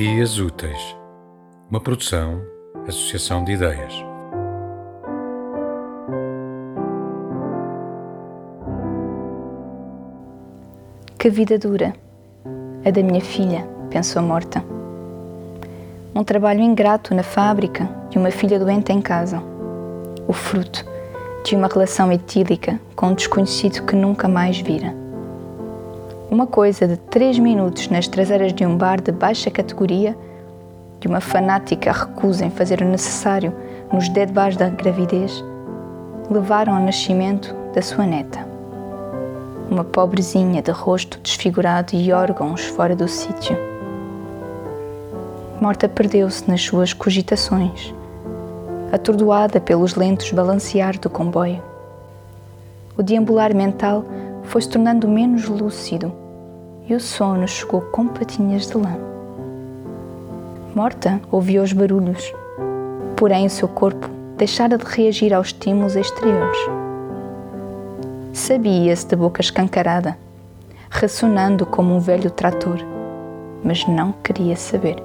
Dias Úteis, uma produção, associação de ideias. Que vida dura, a da minha filha, pensou morta. Um trabalho ingrato na fábrica e uma filha doente em casa. O fruto de uma relação etílica com um desconhecido que nunca mais vira. Uma coisa de três minutos nas traseiras de um bar de baixa categoria, de uma fanática recusa em fazer o necessário nos dead bars da gravidez, levaram ao nascimento da sua neta. Uma pobrezinha de rosto desfigurado e órgãos fora do sítio. Morta perdeu-se nas suas cogitações, atordoada pelos lentos balancear do comboio. O deambular mental foi se tornando menos lúcido e o sono chegou com patinhas de lã. Morta ouvia os barulhos, porém o seu corpo deixara de reagir aos estímulos exteriores. Sabia-se de boca escancarada, ressonando como um velho trator, mas não queria saber.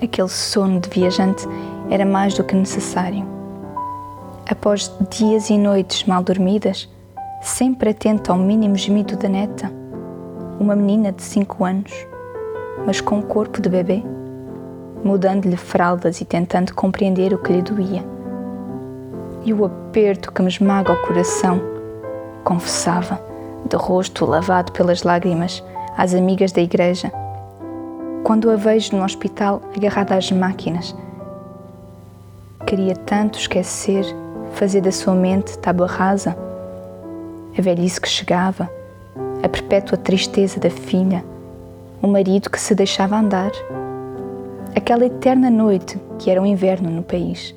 Aquele sono de viajante era mais do que necessário. Após dias e noites mal dormidas, sempre atenta ao mínimo gemido da neta, uma menina de cinco anos, mas com o corpo de bebê, mudando-lhe fraldas e tentando compreender o que lhe doía. E o aperto que me esmaga o coração, confessava, de rosto lavado pelas lágrimas, às amigas da igreja, quando a vejo no hospital agarrada às máquinas. Queria tanto esquecer, fazer da sua mente tábua rasa a velhice que chegava, a perpétua tristeza da filha, o marido que se deixava andar, aquela eterna noite que era o um inverno no país.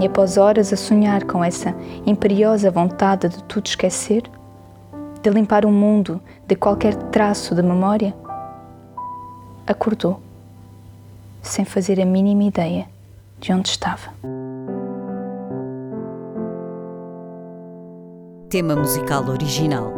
E após horas a sonhar com essa imperiosa vontade de tudo esquecer, de limpar o mundo de qualquer traço de memória, acordou, sem fazer a mínima ideia de onde estava. Tema musical original